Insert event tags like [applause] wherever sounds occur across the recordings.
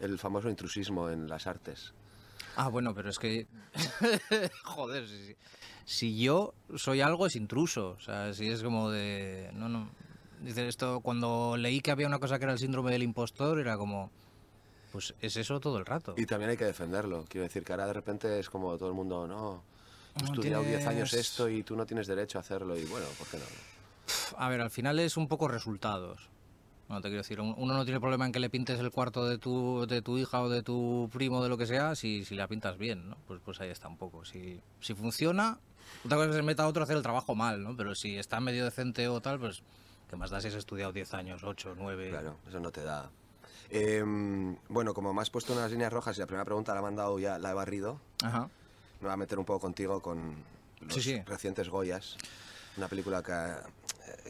el famoso intrusismo en las artes. Ah, bueno, pero es que. [laughs] Joder, si, si, yo soy algo es intruso. O sea, si es como de. No, no. Dice esto, cuando leí que había una cosa que era el síndrome del impostor, era como. Pues es eso todo el rato. Y también hay que defenderlo. Quiero decir que ahora de repente es como todo el mundo, no. He estudiado 10 años esto y tú no tienes derecho a hacerlo. Y bueno, ¿por qué no? A ver, al final es un poco resultados. No te quiero decir, uno no tiene problema en que le pintes el cuarto de tu, de tu hija o de tu primo, de lo que sea, si, si la pintas bien, ¿no? Pues, pues ahí está un poco. Si, si funciona, otra cosa es que se meta a otro a hacer el trabajo mal, ¿no? Pero si está medio decente o tal, pues que más da si has estudiado 10 años, 8, 9. Claro, eso no te da. Em, bueno, como me has puesto unas líneas rojas y la primera pregunta la he mandado ya, la he barrido, Ajá. me voy a meter un poco contigo con los Sí, sí. recientes Goyas. Una película que,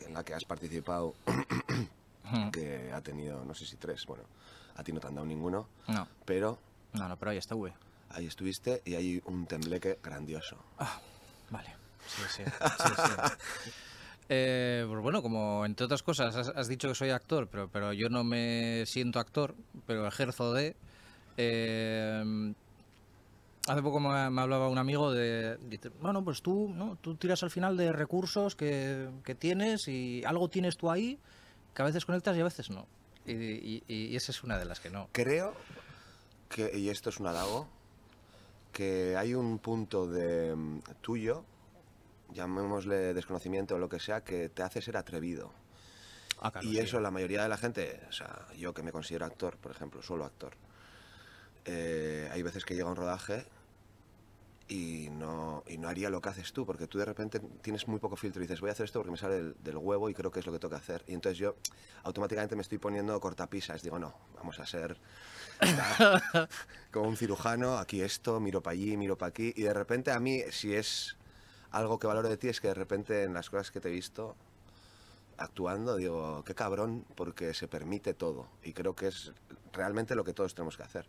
en la que has participado, Que ha tenido, no sé si tres, bueno, a ti no te han dado ninguno, No, pero no, no, pero ahí está, güey. ahí estuviste y hay un tembleque grandioso. Ah, vale. Sí, sí. sí, sí. [laughs] Eh, pues bueno, como entre otras cosas, has, has dicho que soy actor, pero, pero yo no me siento actor, pero ejerzo de. eh, hace poco me, me hablaba un amigo de. bueno, pues tú, ¿no? tú tiras al final de recursos que, que tienes y algo tienes tú ahí que a veces conectas y a veces no. Y, y- y esa es una de las que no. Creo que, y esto es un halago, que hay un punto de mm, tuyo, llamémosle desconocimiento o lo que sea, que te hace ser atrevido. Ah, claro, y sí. eso la mayoría de la gente, o sea, yo que me considero actor, por ejemplo, solo actor, eh, hay veces que llega un rodaje y no, y no haría lo que haces tú, porque tú de repente tienes muy poco filtro y dices, voy a hacer esto porque me sale del, huevo y creo que es lo que que hacer. Y entonces yo automáticamente me estoy poniendo cortapisas, digo, no, vamos a ser como un cirujano, aquí esto, miro para allí, miro para aquí, y de repente a mí, si es algo que valoro de ti, es que de repente en las cosas que te he visto actuando, digo, qué cabrón, porque se permite todo, y creo que es realmente lo que todos tenemos que hacer.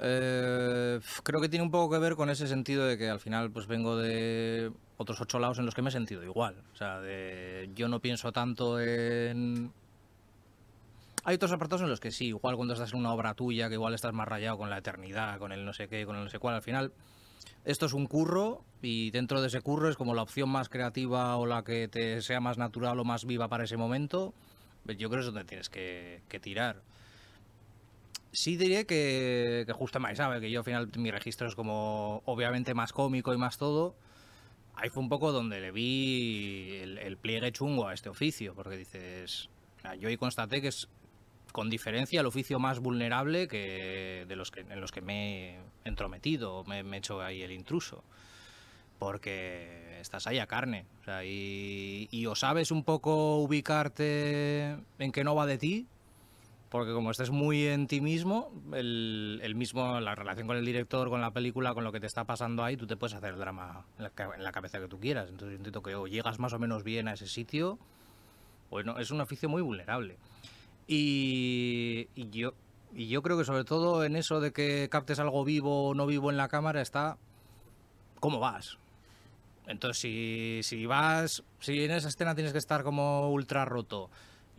Eh, creo que tiene un poco que ver con ese sentido de que al final pues vengo de otros ocho lados en los que me he sentido igual. O sea, de, yo no pienso tanto en... Hay otros apartados en los que sí, igual cuando estás en una obra tuya, que igual estás más rayado con la eternidad, con el no sé qué, con el no sé cuál, al final esto es un curro y dentro de ese curro es como la opción más creativa o la que te sea más natural o más viva para ese momento. Yo creo que es donde tienes que tirar. Sí diré que, que justo Mai sabe que yo al final mi registro es como obviamente más cómico y más todo. Ahí fue un poco donde le vi el, el pliegue chungo a este oficio, porque dices, yo ahí constaté que es con diferencia el oficio más vulnerable que de los que en los que me he entrometido, me, me he hecho ahí el intruso. Porque estás ahí a carne. Y, y o sabes un poco ubicarte en que no va de ti, porque como estés muy en ti mismo, el, el mismo, la relación con el director, con la película, con lo que te está pasando ahí, tú te puedes hacer el drama en la, en la cabeza que tú quieras. Entonces yo entiendo que o llegas más o menos bien a ese sitio, bueno, es un oficio muy vulnerable. Y, y yo, y yo creo que sobre todo en eso de que captes algo vivo o no vivo en la cámara está cómo vas. Entonces, si, si vas, si en esa escena tienes que estar como ultra roto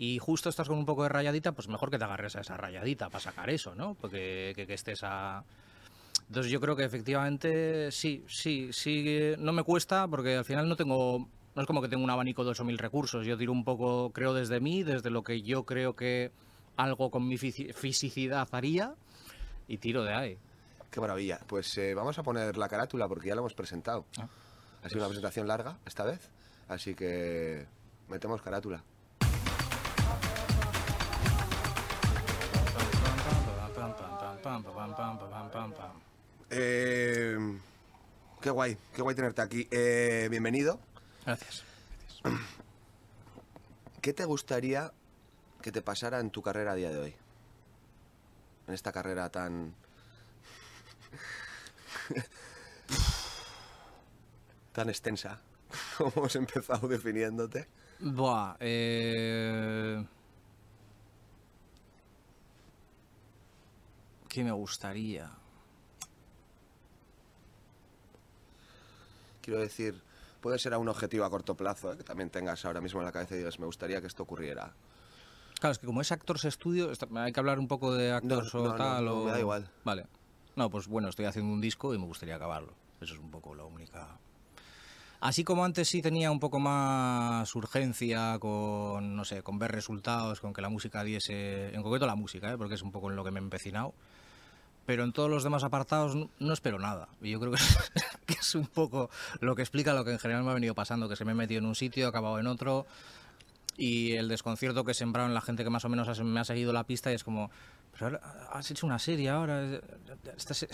y justo estás con un poco de rayadita, pues mejor que te agarres a esa rayadita para sacar eso, ¿no? Porque que, que estés a... Entonces yo creo que efectivamente sí, sí, sí, no me cuesta porque al final no tengo, no es como que tengo un abanico de 8.000 recursos, yo tiro un poco, creo desde mí, desde lo que yo creo que algo con mi fisi- fisicidad haría y tiro de ahí. Qué maravilla. Pues eh, vamos a poner la carátula porque ya la hemos presentado. Ah. Ha sido una presentación larga esta vez, así que metemos carátula. Eh, qué guay, qué guay tenerte aquí. Eh, bienvenido. Gracias. [clears throat] ¿Qué te gustaría que te pasara en tu carrera a día de hoy? En esta carrera tan... [laughs] tan extensa, [laughs] como hemos empezado definiéndote. Buah, eh... ¿Qué me gustaría? Quiero decir, puede ser a un objetivo a corto plazo, eh, que también tengas ahora mismo en la cabeza y digas, me gustaría que esto ocurriera. Claro, es que como es Actors Studio, hay que hablar un poco de Actors no, o no, tal. no, o... me da igual. Vale. No, pues bueno, estoy haciendo un disco y me gustaría acabarlo. Eso es un poco la única. Así como antes sí tenía un poco más urgencia con, no sé, con ver resultados, con que la música diese, en concreto la música, ¿eh? porque es un poco en lo que me he empecinado. Pero en todos los demás apartados no, no espero nada. Y yo creo [laughs] que es, un poco lo que explica lo que en general me ha venido pasando, que se me he metido en un sitio, he acabado en otro, y el desconcierto que en la gente que más o menos me ha seguido la pista y es como, pero has hecho una serie ahora, estás,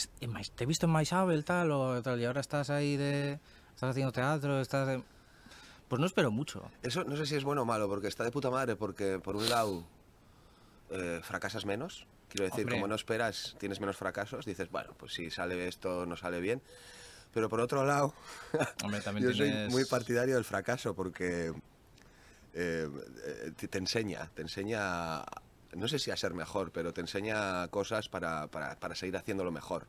te he visto en Maisabel tal o y ahora estás ahí de, estás haciendo teatro, estás... Pues no espero mucho. Eso no sé si es bueno o malo, porque está de puta madre, porque por un lado eh, fracasas menos. Quiero decir, Hombre. como no esperas, tienes menos fracasos, dices, bueno, pues si sale esto, no sale bien. Pero por otro lado, [laughs] Hombre, yo soy muy partidario del fracaso, porque eh, eh, te, enseña, te enseña, no sé si a ser mejor, pero te enseña cosas para, para, para seguir haciéndolo mejor.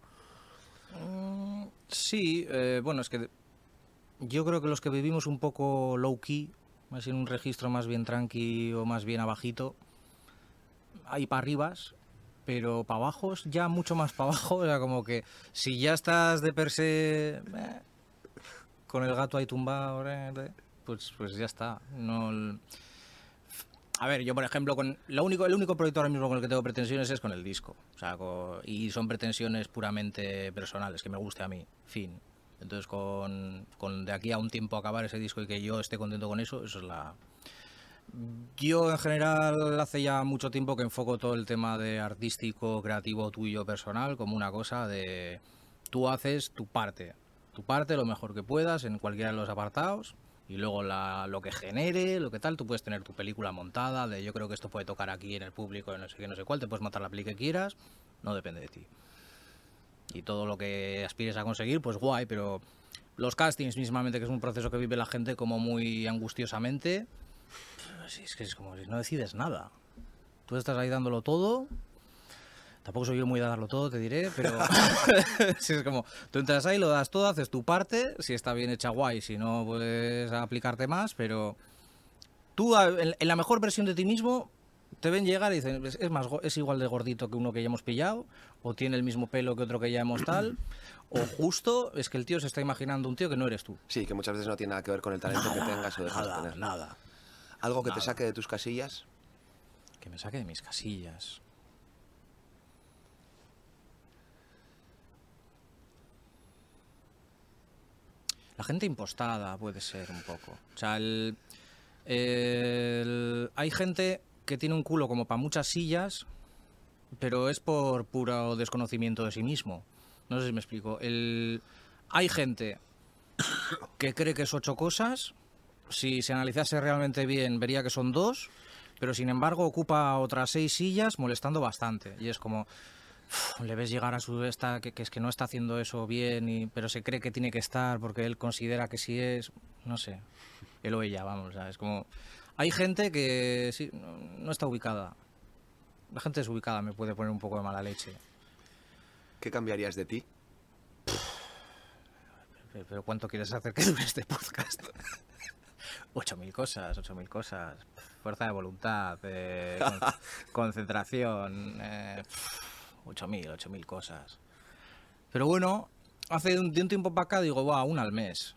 Sí, eh, bueno, es que yo creo que los que vivimos un poco low key, más en un registro más bien tranqui o más bien abajito, hay para arribas, pero para abajo ya mucho más para abajo, o sea, como que si ya estás de per se eh, con el gato ahí tumbado, eh, pues, pues ya está. No, a ver, yo por ejemplo, con lo único, el único proyecto ahora mismo con el que tengo pretensiones es con el disco. O sea, co- y son pretensiones puramente personales, que me guste a mí, fin. Entonces, con, con de aquí a un tiempo acabar ese disco y que yo esté contento con eso, eso es la... Yo en general hace ya mucho tiempo que enfoco todo el tema de artístico, creativo, tuyo, personal, como una cosa de tú haces tu parte, tu parte lo mejor que puedas en cualquiera de los apartados y luego la- lo que genere, lo que tal, tú puedes tener tu película montada, de yo creo que esto puede tocar aquí en el público, no sé qué, no sé cuál, te puedes montar la peli que quieras, no depende de ti. Y todo lo que aspires a conseguir, pues guay, pero los castings mismamente, que es un proceso que vive la gente como muy angustiosamente, pues es que es como si no decides nada. Tú estás ahí dándolo todo. Tampoco soy yo muy de darlo todo, te diré, pero [laughs] [laughs] sí, es como, tú entras ahí, lo das todo, haces tu parte, si está bien hecha guay, si no puedes aplicarte más, pero tú en, en la mejor versión de ti mismo te ven llegar y dicen, es, más, es igual de gordito que uno que ya hemos pillado, o tiene el mismo pelo que otro que ya hemos tal, o justo es que el tío se está imaginando un tío que no eres tú. Sí, que muchas veces no tiene nada que ver con el talento que tengas o dejas de Nada, tener. nada. Algo que te saque de tus casillas. Que me saque de mis casillas. La gente impostada puede ser un poco. O sea, el- el- hay gente que tiene un culo como para muchas sillas, pero es por puro desconocimiento de sí mismo. No sé si me explico. El, hay gente que cree que es ocho cosas. Si se analizase realmente bien, vería que son dos. Pero sin embargo, ocupa otras seis sillas, molestando bastante. Y es como. uf, le ves llegar a su esta que, que es que no está haciendo eso bien, y, pero se cree que tiene que estar porque él considera que sí es. No sé. Él o ella, vamos. es como. Hay gente que sí, no, no está ubicada. La gente desubicada me puede poner un poco de mala leche. ¿Qué cambiarías de ti? Pero ¿cuánto quieres hacer que dure este podcast? [laughs] 8.000 cosas, 8.000 cosas. Fuerza de voluntad, eh, con- [laughs] concentración. Eh, 8.000, 8.000 cosas. Pero bueno, hace un, de un tiempo para acá digo, va, una al mes.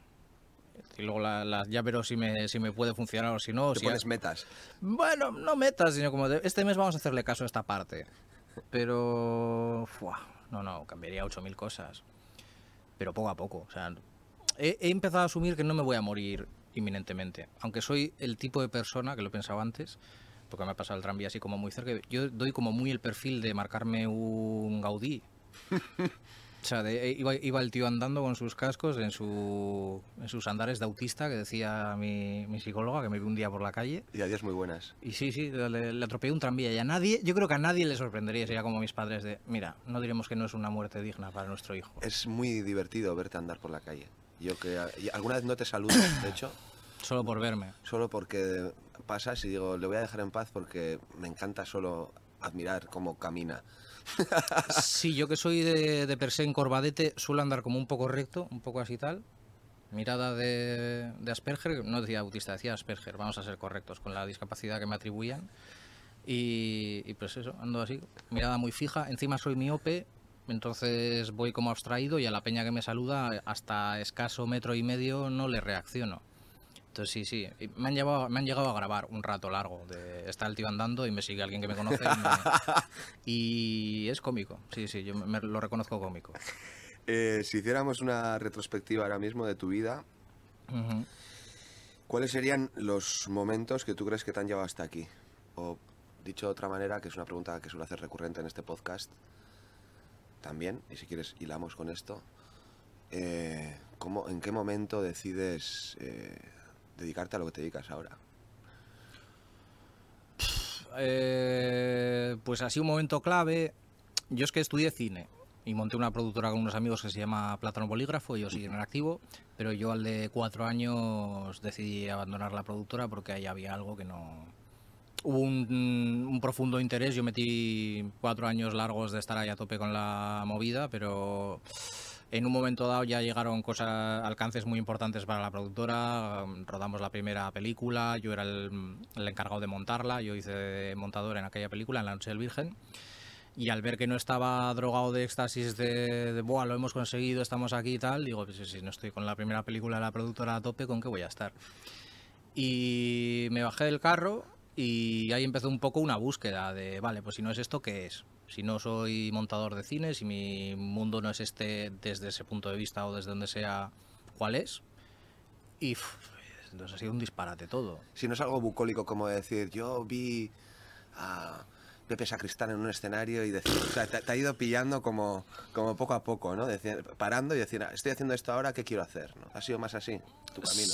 Y luego la, la- ya veré si me, si me puede funcionar o si no. Te si pones metas. bueno, no metas, sino como de, este mes vamos a hacerle caso a esta parte. Pero. fuah, no, no, cambiaría 8.000 cosas. Pero poco a poco. O sea, he, he empezado a asumir que no me voy a morir inminentemente. Aunque soy el tipo de persona, que lo he pensado antes, porque me ha pasado el tranvía así como muy cerca, yo doy como muy el perfil de marcarme un Gaudí. [laughs] O sea, de- iba, iba el tío andando con sus cascos en, su, en sus andares de autista, que decía mi, mi psicóloga, que me vio un día por la calle. Y adiós muy buenas. Y sí, sí, le, le atropellé un tranvía y a nadie, yo creo que a nadie le sorprendería, sería como mis padres de, mira, no diremos que no es una muerte digna para nuestro hijo. Es muy divertido verte andar por la calle. Yo que alguna vez no te saludo, de hecho, Solo por verme. solo porque pasas y digo, le voy a dejar en paz porque me encanta solo admirar cómo camina. [laughs] Sí, yo que soy de, de per se encorvadete, suelo andar como un poco recto, un poco así tal. Mirada de, de Asperger, no decía autista, decía Asperger, vamos a ser correctos con la discapacidad que me atribuían. Y, y pues eso, ando así, mirada muy fija. Encima soy miope, entonces voy como abstraído y a la peña que me saluda hasta escaso metro y medio no le reacciono. Entonces sí, sí, me han, llevado, me han llegado a grabar un rato largo. De, está el tío andando y me sigue alguien que me conoce. y, me- [laughs] y es cómico, sí, sí, yo me, lo reconozco cómico. Eh, si hiciéramos una retrospectiva ahora mismo de tu vida. ¿cuáles serían los momentos que tú crees que te han llevado hasta aquí? O dicho de otra manera, que es una pregunta que suelo hacer recurrente en este podcast, también, y si quieres hilamos con esto, eh, ¿cómo, ¿en qué momento decides eh, dedicarte a lo que te dedicas ahora? Eh, pues así un momento clave. Yo es que estudié cine y monté una productora con unos amigos que se llama Plátano Bolígrafo, ellos siguen en activo, pero yo al de cuatro años decidí abandonar la productora porque ahí había algo que no... Hubo un, un profundo interés, yo metí cuatro años largos de estar ahí a tope con la movida, pero en un momento dado ya llegaron cosas, alcances muy importantes para la productora. Rodamos la primera película, yo era el, el encargado de montarla, yo hice montador en aquella película, en La Noche del Virgen. Y al ver que no estaba drogado de éxtasis de, de Buah, lo hemos conseguido, estamos aquí y tal, digo, pues si no estoy con la primera película de la productora a tope, ¿con qué voy a estar? Y me bajé del carro y ahí empezó un poco una búsqueda de, vale, pues si no es esto, ¿qué es? Si no soy montador de cine, si mi mundo no es este desde ese punto de vista o desde donde sea, ¿cuál es? Y entonces ha sido un disparate todo. Si no es algo bucólico como decir, yo vi a Pepe Sacristán en un escenario y decir, o sea, te, te ha ido pillando como, como poco a poco, ¿no? Decir- parando y decir, "Ah, estoy haciendo esto ahora, ¿qué quiero hacer? ¿no? Ha sido más así, tu camino.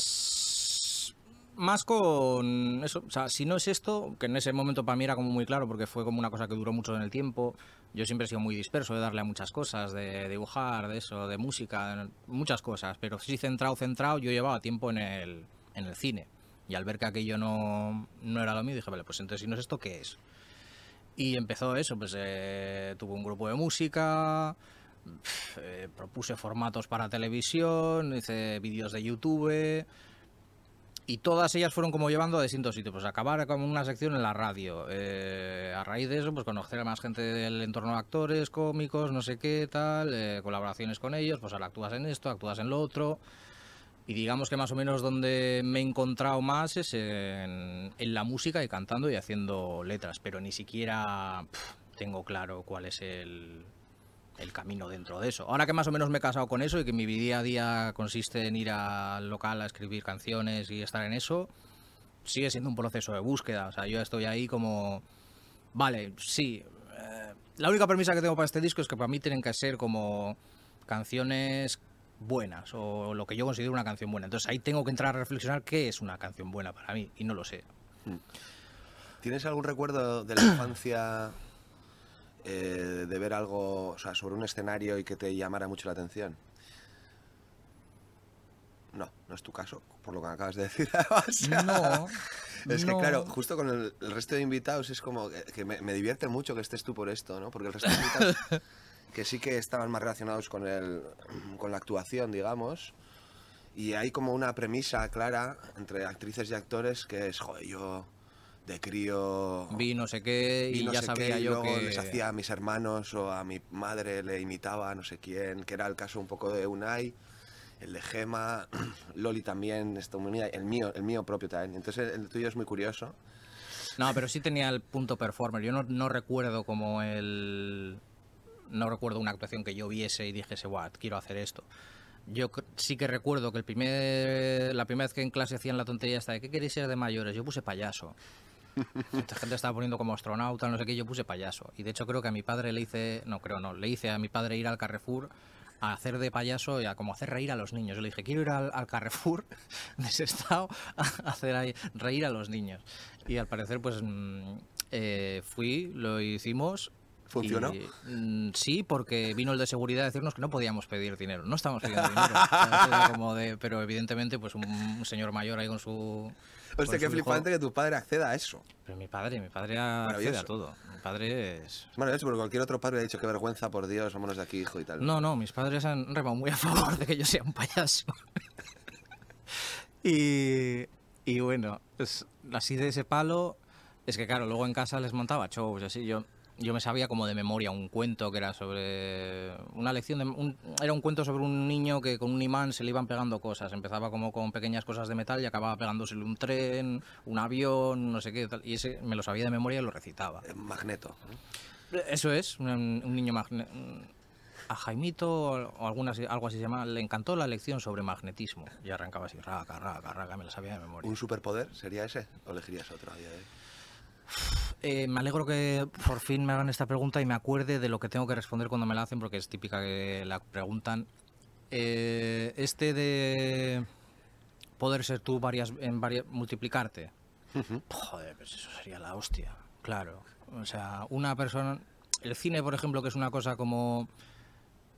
Más con eso, o sea, si no es esto, que en ese momento para mí era como muy claro, porque fue como una cosa que duró mucho en el tiempo. Yo siempre he sido muy disperso de darle a muchas cosas, de dibujar, de eso, de música, muchas cosas, pero sí centrado, centrado, yo llevaba tiempo en el, en el cine. Y al ver que aquello no, no era lo mío, dije, vale, pues entonces si no es esto, ¿qué es? Y empezó eso, pues eh, tuve un grupo de música, eh, propuse formatos para televisión, hice vídeos de YouTube y todas ellas fueron como llevando a distintos sitios, pues acabar con una sección en la radio. eh, a raíz de eso, pues conocer a más gente del entorno de actores, cómicos, no sé qué, tal, eh, colaboraciones con ellos, pues ahora actúas en esto, actúas en lo otro. Y digamos que más o menos donde me he encontrado más es en, la música y cantando y haciendo letras, pero ni siquiera tengo claro cuál es el, el camino dentro de eso. Ahora que más o menos me he casado con eso y que mi día a día consiste en ir al local a escribir canciones y estar en eso, sigue siendo un proceso de búsqueda. O sea, yo estoy ahí como, vale, sí. eh, la única premisa que tengo para este disco es que para mí tienen que ser como canciones buenas o lo que yo considero una canción buena. Entonces ahí tengo que entrar a reflexionar qué es una canción buena para mí y no lo sé. ¿Tienes algún recuerdo de la infancia eh, de ver algo, o sea, sobre un escenario y que te llamara mucho la atención? No, no es tu caso, por lo que me acabas de decir. [laughs] O sea, No. Es que claro, justo con el, el resto de invitados es como que, que me, me divierte mucho que estés tú por esto, ¿no? Porque el resto de invitados [laughs] que sí que estaban más relacionados con, el, con la actuación, digamos, y hay como una premisa clara entre actrices y actores que es, joder, yo de crío Vi no sé qué y no ya sé sabía qué, y yo luego que... les hacía a mis hermanos o a mi madre le imitaba a no sé quién, que era el caso un poco de Unai, el de Gema, [clears throat] Loli también, el mío, el mío propio también. Entonces el tuyo es muy curioso. No, pero sí tenía el punto performer. Yo no, no recuerdo como el... No recuerdo una actuación que yo viese y dijese, guau, quiero hacer esto. Yo sí que recuerdo que el primer, la primera vez que en clase hacían la tontería esta de ¿qué queréis ser de mayores? Yo puse payaso. [laughs] Esta gente estaba poniendo como astronauta, no sé qué, yo puse payaso. Y de hecho creo que a mi padre le hice, no creo no, le hice a mi padre ir al Carrefour a hacer de payaso y a como hacer reír a los niños. Yo le dije, quiero ir al, al Carrefour [laughs] de ese estado a hacer ahí, reír a los niños. Y al parecer, pues mm, eh, fui, lo hicimos. ¿Funcionó? y, mm, sí, porque vino el de seguridad a decirnos que no podíamos pedir dinero. No estamos pidiendo [laughs] dinero. O sea, como de- pero evidentemente, pues un, un señor mayor ahí con su. con Hostia, qué flipante que tu padre acceda a eso. Pero mi padre, mi padre accede a Maravilloso. todo. Mi padre es. Bueno, es porque cualquier otro padre ha dicho qué vergüenza, por Dios, vámonos de aquí, hijo, y tal. No, no, mis padres han remado muy a favor de que yo sea un payaso. [laughs] y, y bueno, pues así de ese palo, Es que claro, luego en casa les montaba shows, así yo yo me sabía como de memoria un cuento que era sobre una lección de un- era un cuento sobre un niño que con un imán se le iban pegando cosas empezaba como con pequeñas cosas de metal y acababa pegándosele un tren un avión no sé qué tal y ese me lo sabía de memoria y lo recitaba Eh, Magneto. eso es un, un niño magne- a Jaimito o algunas, algo así se llama le encantó la lección sobre magnetismo y arrancaba así raca raca raca me lo sabía de memoria ¿Un superpoder sería ese? ¿O elegirías otro a día de hoy? [sighs] [laughs] Eh, me alegro que por fin me hagan esta pregunta y me acuerde de lo que tengo que responder cuando me la hacen, porque es típica que la preguntan. Eh, este de poder ser tú varias, en varias, multiplicarte. Joder, pues eso sería la hostia, claro. O sea, una persona... El cine, por ejemplo, que es una cosa como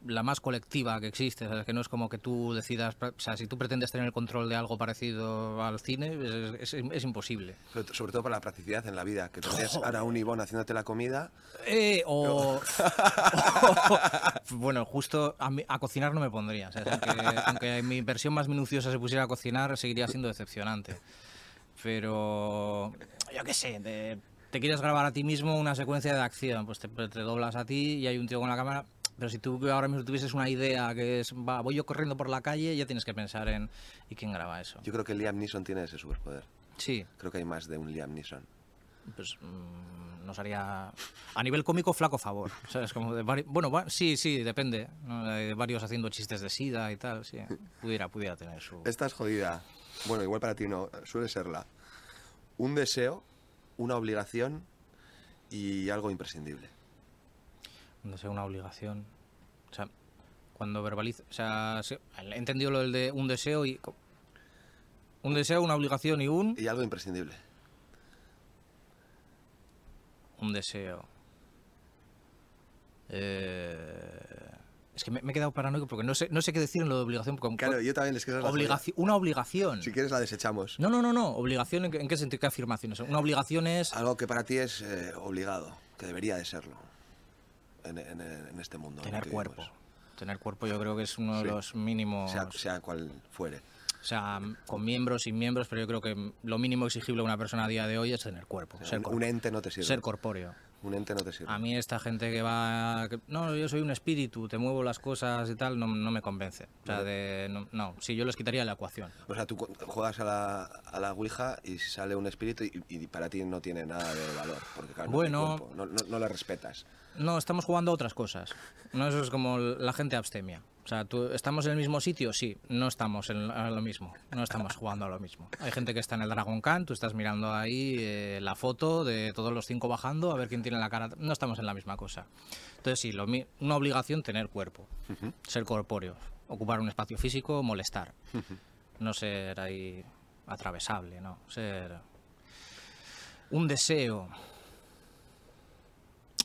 la más colectiva que existe, ¿sabes? que no es como que tú decidas, o sea, si tú pretendes tener el control de algo parecido al cine, es, es- es imposible. Sobre, sobre todo para la practicidad en la vida, que tú tienes ahora un Ivón haciéndote la comida. Eh, o, [laughs] bueno, justo a, cocinar no me pondría. Aunque, aunque mi versión más minuciosa se pusiera a cocinar, seguiría siendo decepcionante. Pero, yo qué sé, te, te quieres grabar a ti mismo una secuencia de acción, pues te, te doblas a ti y hay un tío con la cámara. Pero si tú ahora mismo tuvieses una idea que es, va, voy yo corriendo por la calle, ya tienes que pensar en, ¿y quién graba eso? Yo creo que Liam Neeson tiene ese superpoder. Sí, Creo que hay más de un Liam Neeson. pues mm, nos haría a nivel cómico flaco favor sabes como de vari- bueno va- sí sí depende ¿no? de varios haciendo chistes de sida y tal sí [laughs] pudiera pudiera tener su Esta es jodida. Bueno, igual para ti no, suele serla. Un deseo, una obligación y algo imprescindible. No sé una obligación o sea cuando verbalizo o sea he entendido lo del de un deseo y un deseo una obligación y un Y algo imprescindible. un deseo Eh, es que me, me he quedado paranoico porque no sé no sé qué decir en lo de obligación porque Claro, yo también es que esa es la obligación una obligación. Si quieres la desechamos. No, no, no, no. Obligación, ¿en qué, en qué sentido? ¿Qué afirmación es? Una obligación es... Algo que para ti es eh, obligado, que debería de serlo en, en- en este mundo. Tener que cuerpo. vivimos. Tener cuerpo yo creo que es uno Sí. de los mínimos... Sea, sea cual fuere. O sea, con miembros, sin miembros, pero yo creo que lo mínimo exigible a una persona a día de hoy es tener cuerpo. Ser, Un, un ente no te sirve. ser corpóreo. un ente no te sirve. A mí esta gente que va... que, no, yo soy un espíritu, te muevo las cosas y tal, no, no me convence. O sea, de, no, no, sí, yo les quitaría la ecuación. O sea, tú juegas a la, a la Ouija y sale un espíritu y, y para ti no tiene nada de valor. Porque claro, Bueno. no, no, no le respetas. No, estamos jugando a otras cosas. No, eso es como la gente abstemia. O sea, ¿tú, ¿estamos en el mismo sitio? Sí, no estamos en lo mismo. No estamos jugando a lo mismo. Hay gente que está en el Dragon Khan, tú estás mirando ahí eh, la foto de todos los cinco bajando a ver quién tiene la cara. No estamos en la misma cosa. Entonces, sí, lo una obligación tener cuerpo, ser corpóreo, ocupar un espacio físico, molestar. No ser ahí atravesable, ¿no? Ser. Un deseo.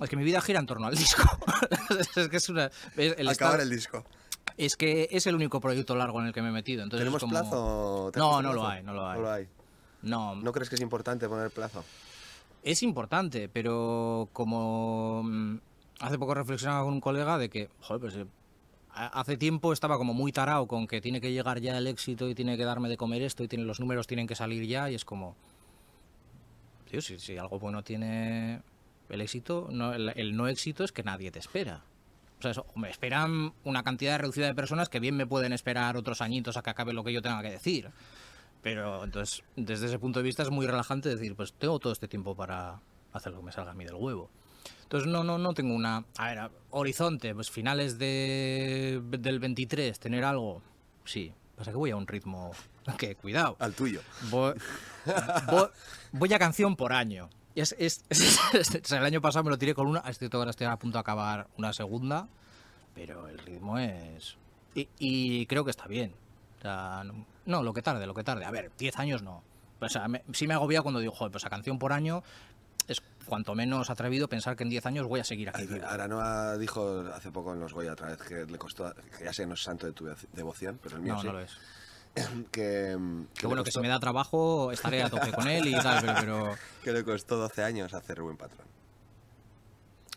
Es que mi vida gira en torno al disco. [laughs] es que es una. es el Acabar estar- el disco. Es que es el único proyecto largo en el que me he metido. Entonces ¿Tenemos como- plazo? ¿Te has No, no lo plazo? hay, no lo hay. No lo hay. No, ¿No crees que es importante poner plazo? es importante, pero como mm, hace poco reflexionaba con un colega de que, joder, pues eh, ha- hace tiempo estaba como muy tarao con que tiene que llegar ya el éxito y tiene que darme de comer esto y tiene, los números tienen que salir ya y es como, tío, si, si algo bueno tiene el éxito, no, el, el no éxito es que nadie te espera. O sea, eso, me esperan una cantidad reducida de personas que bien me pueden esperar otros añitos a que acabe lo que yo tenga que decir. Pero entonces, desde ese punto de vista es muy relajante decir, pues tengo todo este tiempo para hacer lo que me salga a mí del huevo. Entonces no, no, no tengo una... A ver, horizonte, pues finales de, del 23, tener algo, sí. Pasa que voy a un ritmo que, cuidado, Al tuyo. voy, [laughs] voy- voy a canción por año. Es, [laughs] es- es- o sea, el año pasado me lo tiré con una, estoy, ahora estoy a punto de acabar una segunda, pero el ritmo es... Y, y creo que está bien. O sea, no, lo que tarde, lo que tarde. A ver, 10 años no. O sea, me- sí me agobia cuando digo, joder, pues a canción por año es cuanto menos atrevido pensar que en 10 años voy a seguir aquí. Aranoa dijo hace poco en Los Goya otra vez que le costó, que ya sé, no es santo de tu devoción, pero el mío No, sí, no lo es. [coughs] que, mm, que Que bueno, que costó- si me da trabajo estaré a tope con él y tal, pero, pero [laughs] que le costó 12 años hacer Rubén Patrón.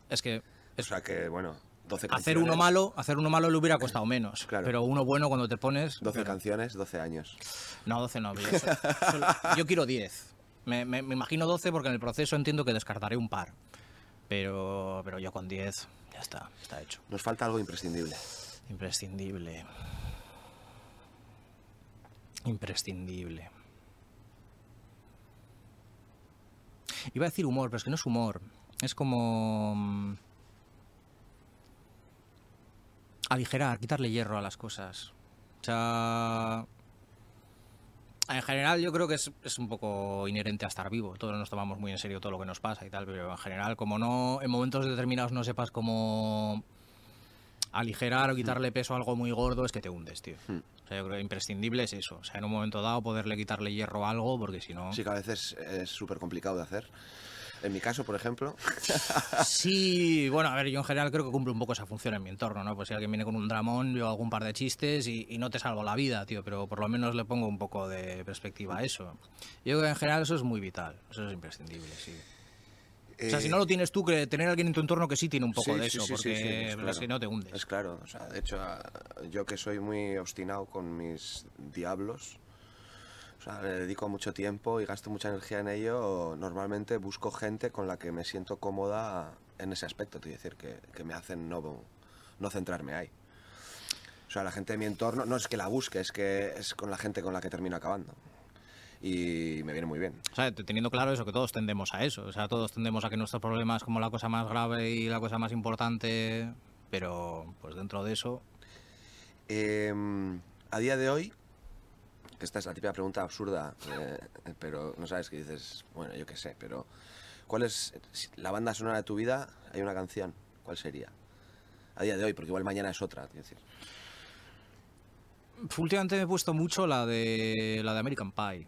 es que O sea que, bueno, 12 hacer canciones. uno malo, hacer uno malo le hubiera costado menos. Claro. Pero uno bueno cuando te pones. 12 pero- canciones, 12 años. No, 12 no. Yo, solo- [laughs] yo quiero 10. Me, me- me imagino 12 porque en el proceso entiendo que descartaré un par. Pero, pero yo con 10 ya está, está hecho. Nos falta algo imprescindible. Imprescindible. Imprescindible. Iba a decir humor, pero es que no es humor. Es como... mm, Aligerar, quitarle hierro a las cosas. O sea... En general yo creo que es, es un poco inherente a estar vivo. Todos nos tomamos muy en serio todo lo que nos pasa y tal, pero en general como no en momentos determinados no sepas cómo aligerar o quitarle peso a algo muy gordo es que te hundes, tío. O sea, yo creo que imprescindible es eso. O sea, en un momento dado poderle quitarle hierro a algo, porque si no... Sí que a veces es súper complicado de hacer. En mi caso, por ejemplo, [laughs] Sí, bueno, a ver, yo en general creo que cumple un poco esa función en mi entorno, ¿no? Pues si alguien viene con un dramón, yo hago un par de chistes y, y no te salvo la vida, tío, pero por lo menos le pongo un poco de perspectiva a eso. Yo creo que en general eso es muy vital, eso es imprescindible, sí. O sea, eh, si no lo tienes tú, que tener a alguien en tu entorno que sí tiene un poco Sí, de eso, sí, porque es claro. es que no te hundes. Es claro, o sea, de hecho, yo que soy muy obstinado con mis diablos, o sea, le dedico mucho tiempo y gasto mucha energía en ello, normalmente busco gente con la que me siento cómoda en ese aspecto, te decir, que, que me hacen no, no centrarme ahí. O sea, la gente de mi entorno, no es que la busque, es que es con la gente con la que termino acabando. Y me viene muy bien. O sea, teniendo claro eso, que todos tendemos a eso. O sea, todos tendemos a que nuestro problema es como la cosa más grave y la cosa más importante, pero pues dentro de eso... Eh, a día de hoy, que esta es la típica pregunta absurda, eh, pero no sabes qué dices, bueno, yo qué sé, pero ¿cuál es la banda sonora de tu vida? Hay una canción, ¿cuál sería? A día de hoy, porque igual mañana es otra, quiero decir. Últimamente me he puesto mucho la de la de American Pie.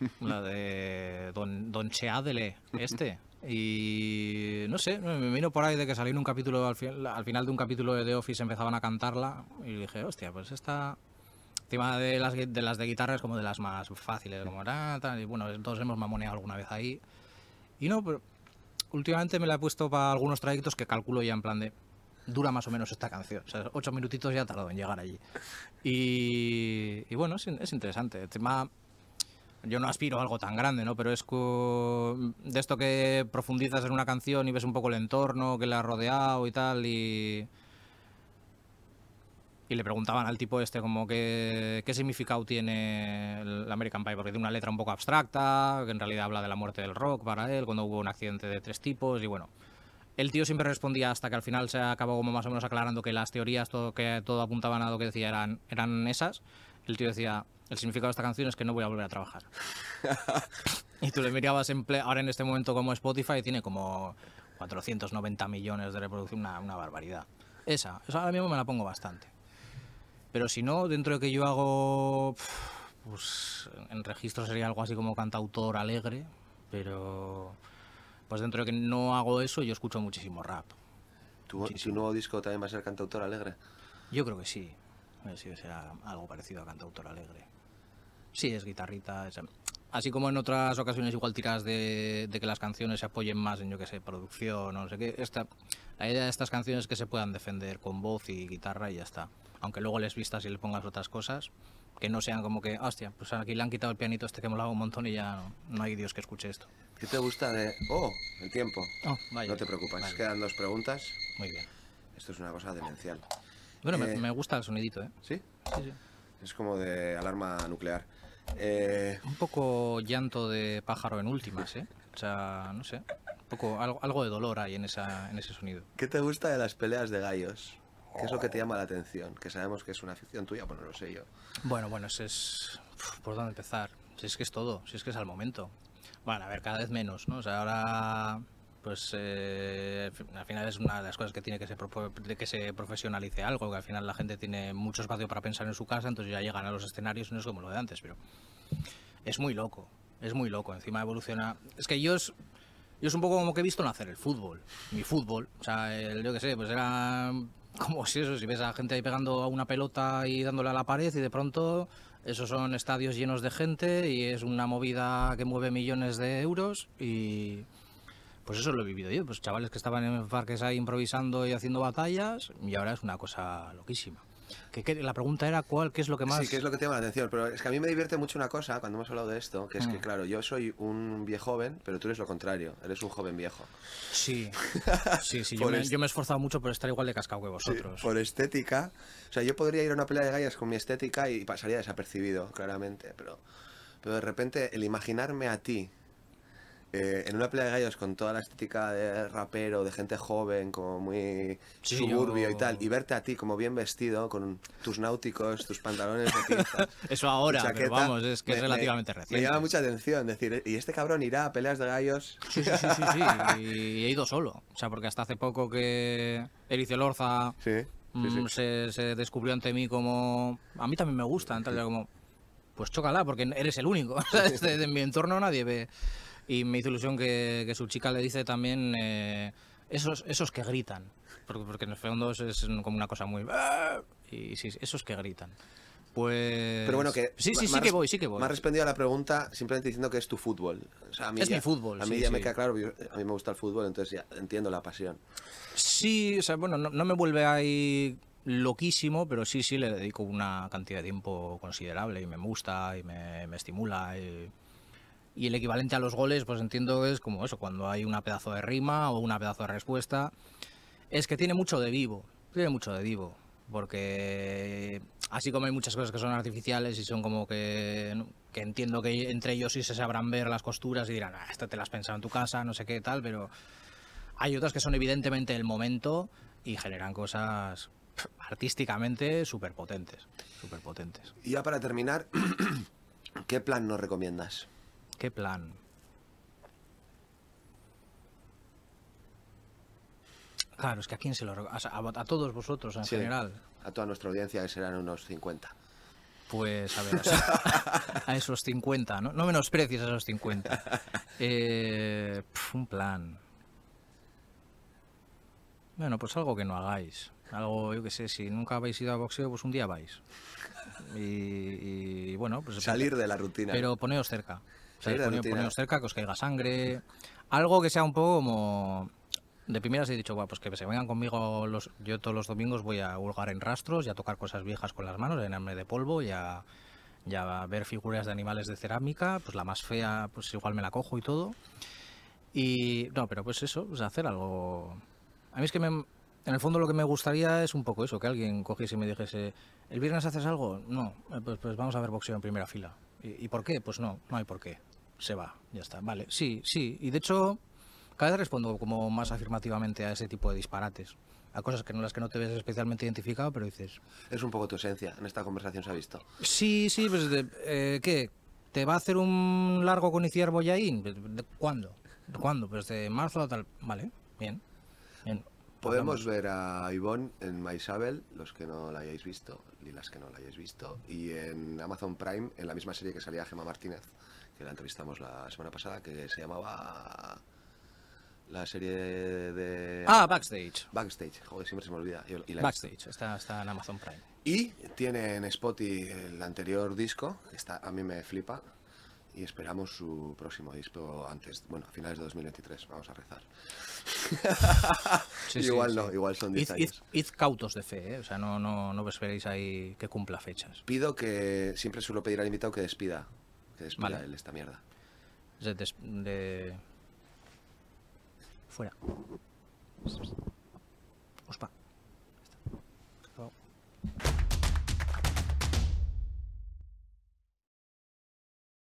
[laughs] La de Don, Don Cheadle, este. Y no sé, me vino por ahí de que salió en un capítulo, al, fi- al final de un capítulo de The Office empezaban a cantarla y dije, hostia, pues esta... Encima de las, de las de guitarra es como de las más fáciles, como "Ah, tal", y bueno, todos hemos mamoneado alguna vez ahí. Y no, pero últimamente me la he puesto para algunos trayectos que calculo ya en plan de... Dura más o menos esta canción, o sea, ocho minutitos ya tardado en llegar allí. Y, bueno, es, es interesante. El tema, yo no aspiro a algo tan grande, ¿no? Pero es de esto que profundizas en una canción y ves un poco el entorno que la ha rodeado y tal, y, y le preguntaban al tipo este como que, qué significado tiene el American Pie, porque tiene una letra un poco abstracta, que en realidad habla de la muerte del rock para él, cuando hubo un accidente de tres tipos, y bueno. El tío siempre respondía hasta que al final se acabó como más o menos aclarando que las teorías, todo que todo apuntaban a lo que decía eran, eran esas. El tío decía, el significado de esta canción es que no voy a volver a trabajar. y tú le mirabas en ple- ahora en este momento como Spotify tiene como 490 millones de reproducción, una, una barbaridad. Esa, esa ahora mismo me la pongo bastante. Pero si no, dentro de que yo hago, pues en registro sería algo así como cantautor alegre, pero pues dentro de que no hago eso, yo escucho muchísimo rap. ¿Tu, Muchísimo. tu nuevo disco también va a ser cantautor alegre? Yo creo que sí. Sí, será algo parecido a Cantautor Alegre. Sí, es guitarrita. es- Así como en otras ocasiones igual tiras de, de que las canciones se apoyen más en, yo que sé, producción o no sé qué. Esta, la idea de estas canciones es que se puedan defender con voz y guitarra y ya está. Aunque luego les vistas y les pongas otras cosas, que no sean como que, hostia, pues aquí le han quitado el pianito este que molaba un montón y ya no, no hay Dios que escuche esto. ¿Qué te gusta de...? ¡Oh! El tiempo. Oh, vaya. No te preocupes, Vale. quedan dos preguntas. Muy bien. Esto es una cosa demencial. Bueno, me- Eh, me, gusta el sonidito, ¿eh? ¿Sí? Sí, sí. Es como de alarma nuclear. Eh, Un poco llanto de pájaro en últimas, ¿eh? O sea, no sé. Un poco, algo, algo de dolor hay en, esa, en ese sonido. ¿Qué te gusta de las peleas de gallos? ¿Qué es lo que te llama la atención? Que sabemos que es una afición tuya, pues no lo sé yo. Bueno, bueno, ese es... ¿Por dónde empezar? Si es que es todo, si es que es al momento. Bueno, a ver, cada vez menos, ¿no? O sea, ahora... Pues eh, al final es una de las cosas que tiene que se, que se profesionalice algo, que al final la gente tiene mucho espacio para pensar en su casa, entonces ya llegan a los escenarios, no es como lo de antes, pero es muy loco, es muy loco. Encima evoluciona. Es que yo es, yo es un poco como que he visto nacer el fútbol, mi fútbol. O sea, el- yo qué sé, pues era como si eso, si ves a gente ahí pegando a una pelota y dándole a la pared y de pronto esos son estadios llenos de gente y es una movida que mueve millones de euros y pues eso lo he vivido yo, pues chavales que estaban en parques ahí improvisando y haciendo batallas y ahora es una cosa loquísima. Que, que la pregunta era cuál, qué es lo que más... Sí, ¿qué es lo que te llama la atención? Pero es que a mí me divierte mucho una cosa cuando hemos hablado de esto, que es que, Mm. claro, yo soy un viejo joven, pero tú eres lo contrario, eres un joven viejo. Sí, [laughs] sí, sí. Yo me, est- yo me he esforzado mucho por estar igual de cascado que vosotros. Por estética. O sea, yo podría ir a una pelea de gallas con mi estética y pasaría desapercibido, claramente, pero, pero de repente el imaginarme a ti eh, en una pelea de gallos con toda la estética de rapero, de gente joven, como muy Sí, suburbio yo- y tal, y verte a ti como bien vestido, con tus náuticos, tus pantalones de pinza, [laughs] Eso ahora, pero vamos, es que me- es relativamente me- reciente. Me llama mucha atención decir, ¿y este cabrón irá a peleas de gallos? Sí, sí, sí, sí, sí. Y he ido solo. O sea, porque hasta hace poco que Erice Lorza Sí, mm, Se, se descubrió ante mí como... A mí también me gusta, entonces como... Pues chócala, porque eres el único. [laughs] de mi entorno nadie ve. Y me hizo ilusión que, que su chica le dice también eh, esos, esos que gritan. Porque, porque en el fondo es, es como una cosa muy... "Ah", Y sí, esos que gritan. Pues... Pero bueno, que. Sí, sí, me sí que voy, sí que voy. Me has respondido a la pregunta simplemente diciendo que es tu fútbol. O sea, a mí Es ya- mi fútbol, A mí sí, ya me sí. queda claro, a mí me gusta el fútbol, entonces ya entiendo la pasión. Sí, o sea, bueno, no, no me vuelve ahí loquísimo, pero sí, sí le dedico una cantidad de tiempo considerable y me gusta y me, me estimula. Y, y el equivalente a los goles, pues entiendo es como eso, cuando hay una pedazo de rima o una pedazo de respuesta. Es que tiene mucho de vivo, tiene mucho de vivo. Porque así como hay muchas cosas que son artificiales y son como que, que entiendo que entre ellos sí se sabrán ver las costuras y dirán, ah, esto te las has pensado en tu casa, no sé qué tal, pero hay otras que son evidentemente el momento y generan cosas artísticamente súper potentes. Súper potentes. Y ya para terminar, [clears throat] ¿qué plan nos recomiendas? ¿Qué plan? Claro, es que a quién se lo sea, a, a todos vosotros en Sí. general. A toda nuestra audiencia, que serán unos 50. Pues a ver, [laughs] a esos 50, ¿no? No menosprecies a esos 50. Eh, un plan. Bueno, pues algo que no hagáis. Algo, yo qué sé, si nunca habéis ido a boxeo, pues un día vais. Y, y, bueno, pues... Salir de la rutina. Pero poneos cerca. ¿Sabes? de la Pone- rutina. poneos cerca, que os caiga sangre. Algo que sea un poco como... De primeras he dicho, "Buah, pues que se vengan conmigo. Los... Yo todos los domingos voy a hurgar en rastros y a tocar cosas viejas con las manos, a llenarme de polvo y a, y a ver figuras de animales de cerámica. Pues la más fea, pues igual me la cojo y todo. Y no, pero pues eso, pues hacer algo... A mí es que me, en el fondo lo que me gustaría es un poco eso, que alguien cogiese y me dijese, ¿el viernes haces algo? No, "Eh, pues, pues vamos a ver boxeo en primera fila. ¿Y, y por qué? Pues no, no hay por qué. Se va, ya está. Vale, sí, sí. Y de hecho, cada vez respondo como más afirmativamente a ese tipo de disparates. A cosas que no las que no te ves especialmente identificado, pero dices, Es un poco tu esencia. En esta conversación se ha visto. sí, sí, pues de- eh, ¿qué? ¿Te va a hacer un largo con Iciar Boyaín? ¿De- de- ¿Cuándo? ¿De ¿Cuándo? Pues de marzo a tal. Vale, bien. bien. Podemos ver a Ivonne en Maisabel, los que no la hayáis visto, y las que no la hayáis visto, y en Amazon Prime, en la misma serie que salía Gemma Martínez, que la entrevistamos la semana pasada, que se llamaba la serie de... Ah, Backstage. Backstage, joder, siempre se me olvida. y- y la Backstage, está, está en Amazon Prime. Y tiene en Spotify el anterior disco, que está, a mí me flipa, y esperamos su próximo disco antes, bueno, a finales de 2023, vamos a rezar. Sí, [laughs] sí, igual sí. no, igual son 10 Id, años. id- id cautos de fe, ¿eh? O sea, no, no, no esperéis ahí que cumpla fechas. Pido que, siempre suelo pedir al invitado que despida, despida Vale. él esta mierda. De, des- de- Fuera. Ospa.